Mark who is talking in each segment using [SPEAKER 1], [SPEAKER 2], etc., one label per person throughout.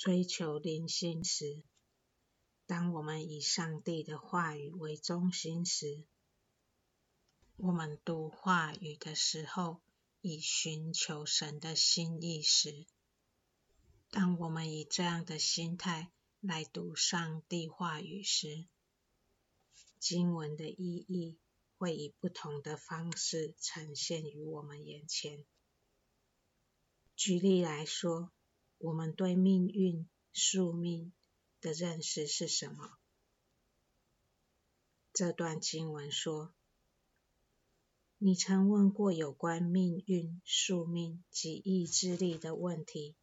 [SPEAKER 1] 追求灵性时，当我们以上帝的话语为中心时，我们读话语的时候，以寻求神的心意时，当我们以这样的心态来读上帝话语时，经文的意义会以不同的方式呈现于我们眼前。举例来说，我们对命运、宿命的认识是什么？这段经文说：“你曾问过有关命运、宿命及意志力的问题。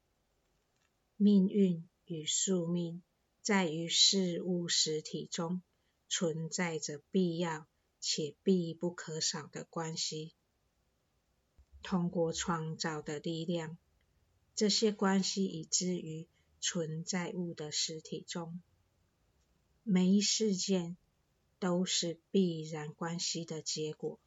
[SPEAKER 1] 命运与宿命在于事物实体中存在着必要且必不可少的关系。通过创造的力量，这些关系已置于存在物的实体中，每一事件都是必然关系的结果。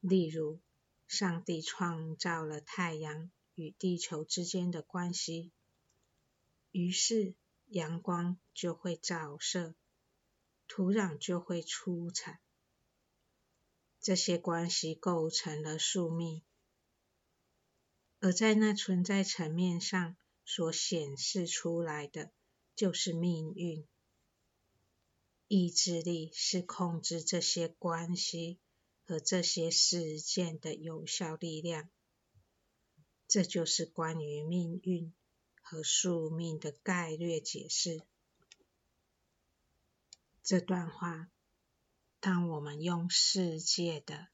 [SPEAKER 1] 例如，上帝创造了太阳与地球之间的关系，于是阳光就会照射，土壤就会出产。这些关系构成了宿命。而在那存在层面上所显示出来的，就是命运。意志力是控制这些关系和这些事件的有效力量。这就是关于命运和宿命的概略解释。这段话，当我们用世界的、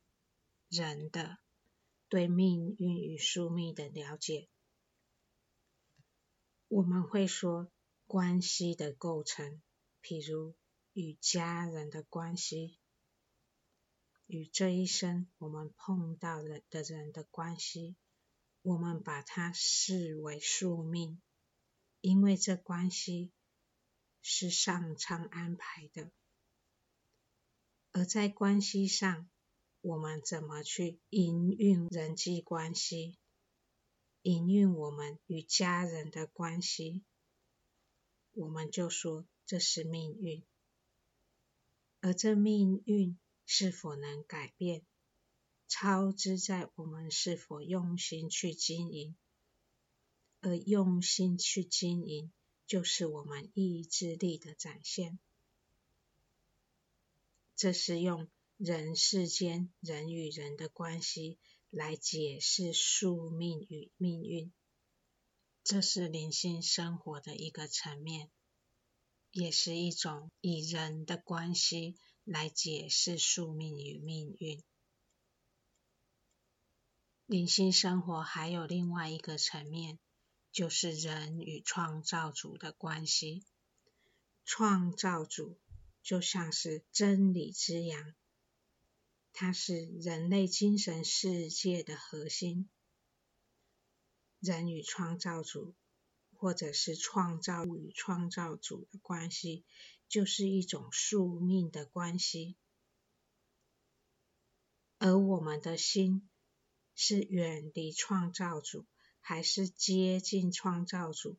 [SPEAKER 1] 人的。对命运与宿命的了解，我们会说关系的构成，譬如与家人的关系，与这一生我们碰到了的人的关系，我们把它视为宿命，因为这关系是上苍安排的，而在关系上。我们怎么去营运人际关系，营运我们与家人的关系，我们就说这是命运。而这命运是否能改变，操之在我们是否用心去经营，而用心去经营，就是我们意志力的展现。这是用。人世间人与人的关系，来解释宿命与命运，这是灵性生活的一个层面，也是一种以人的关系来解释宿命与命运。灵性生活还有另外一个层面，就是人与创造主的关系。创造主就像是真理之阳。它是人类精神世界的核心。人与创造主，或者是创造物与创造主的关系，就是一种宿命的关系。而我们的心是远离创造主，还是接近创造主，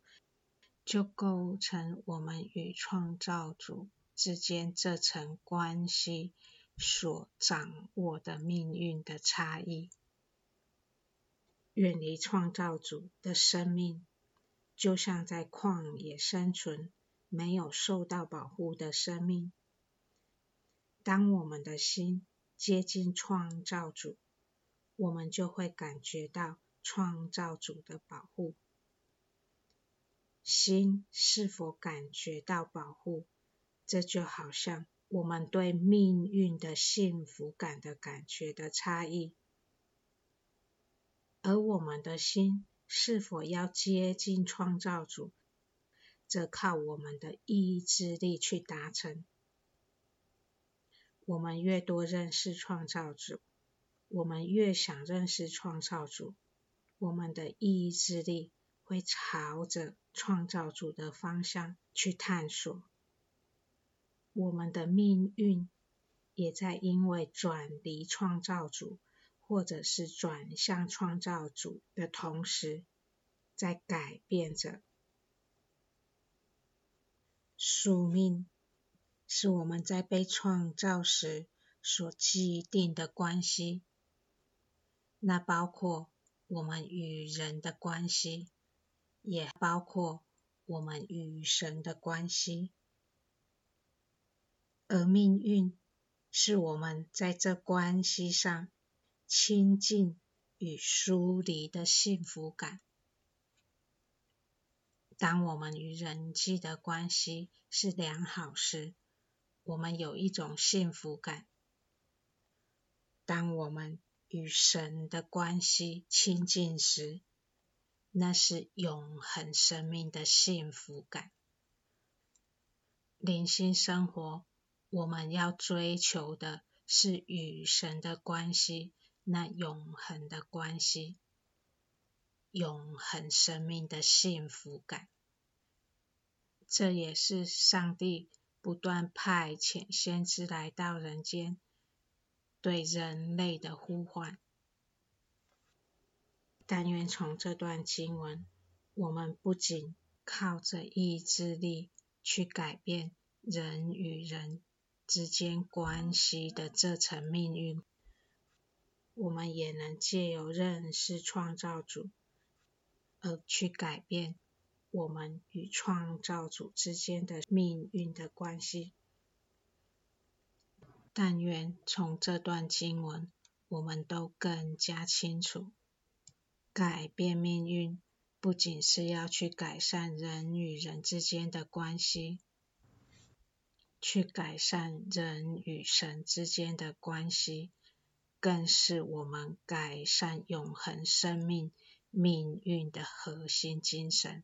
[SPEAKER 1] 就构成我们与创造主之间这层关系。所掌握的命运的差异，远离创造主的生命，就像在旷野生存、没有受到保护的生命。当我们的心接近创造主，我们就会感觉到创造主的保护。心是否感觉到保护？这就好像。我们对命运的幸福感的感觉的差异，而我们的心是否要接近创造主，则靠我们的意志力去达成。我们越多认识创造主，我们越想认识创造主，我们的意志力会朝着创造主的方向去探索。我们的命运也在因为转离创造主，或者是转向创造主的同时，在改变着。宿命是我们在被创造时所既定的关系，那包括我们与人的关系，也包括我们与神的关系。而命运是我们在这关系上亲近与疏离的幸福感。当我们与人际的关系是良好时，我们有一种幸福感；当我们与神的关系亲近时，那是永恒生命的幸福感。灵性生活，我们要追求的是与神的关系，那永恒的关系。永恒生命的幸福感，这也是上帝不断派遣先知来到人间，对人类的呼唤。但愿从这段经文，我们不仅靠着意志力去改变人与人之间关系的这层命运，我们也能借由认识创造主。而去改变我们与创造主之间的命运的关系。但愿从这段经文，我们都更加清楚，改变命运不仅是要去改善人与人之间的关系，去改善人与神之间的关系，更是我们改善永恒生命命运的核心精神。